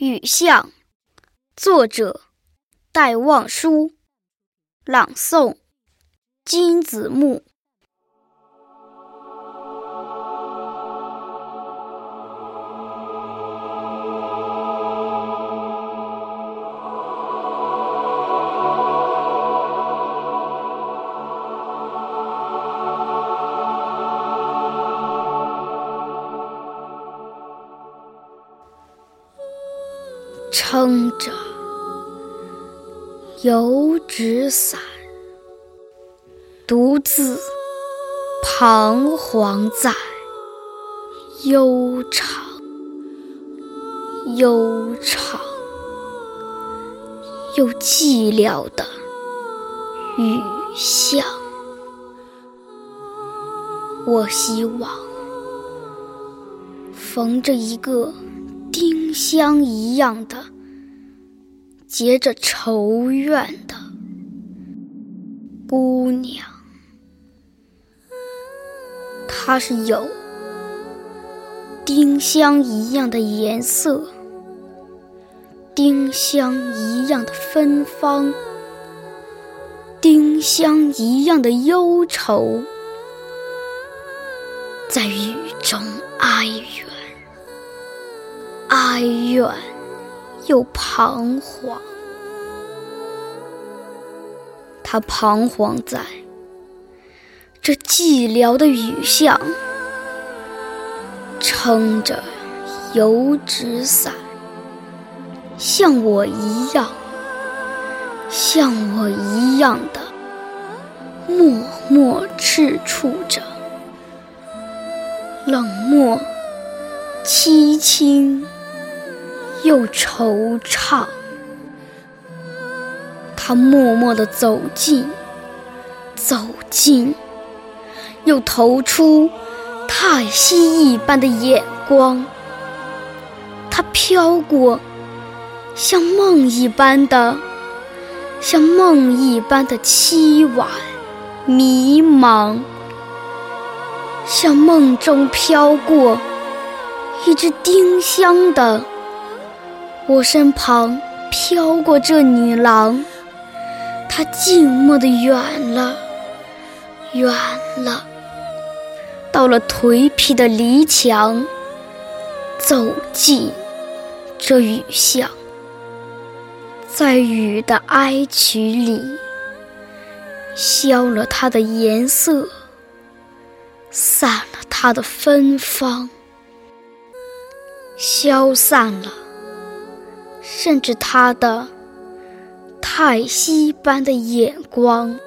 雨巷，作者戴望舒，朗诵金子木。撑着油纸伞，独自彷徨在悠长、悠长又寂寥的雨巷。我希望逢着一个。丁香一样的结着愁怨的姑娘，她是有丁香一样的颜色，丁香一样的芬芳，丁香一样的忧愁，在雨中哀怨。哀怨又彷徨，他彷徨在这寂寥的雨巷，撑着油纸伞，像我一样，像我一样的默默赤触着，冷漠凄清。又惆怅，他默默地走近，走近，又投出太息一般的眼光。他飘过，像梦一般的，像梦一般的凄婉迷茫，像梦中飘过一只丁香的。我身旁飘过这女郎，她静默的远了，远了，到了颓圮的篱墙，走进这雨巷，在雨的哀曲里，消了它的颜色，散了它的芬芳，消散了。甚至他的太息般的眼光，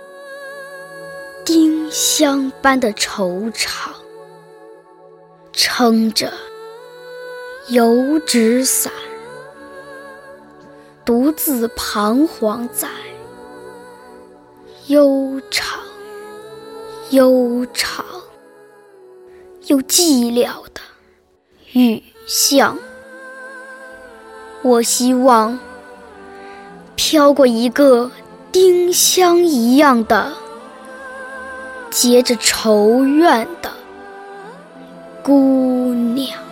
丁香般的惆怅，撑着油纸伞，独自彷徨在悠长、悠长又寂寥的雨巷。我希望飘过一个丁香一样的结着愁怨的姑娘。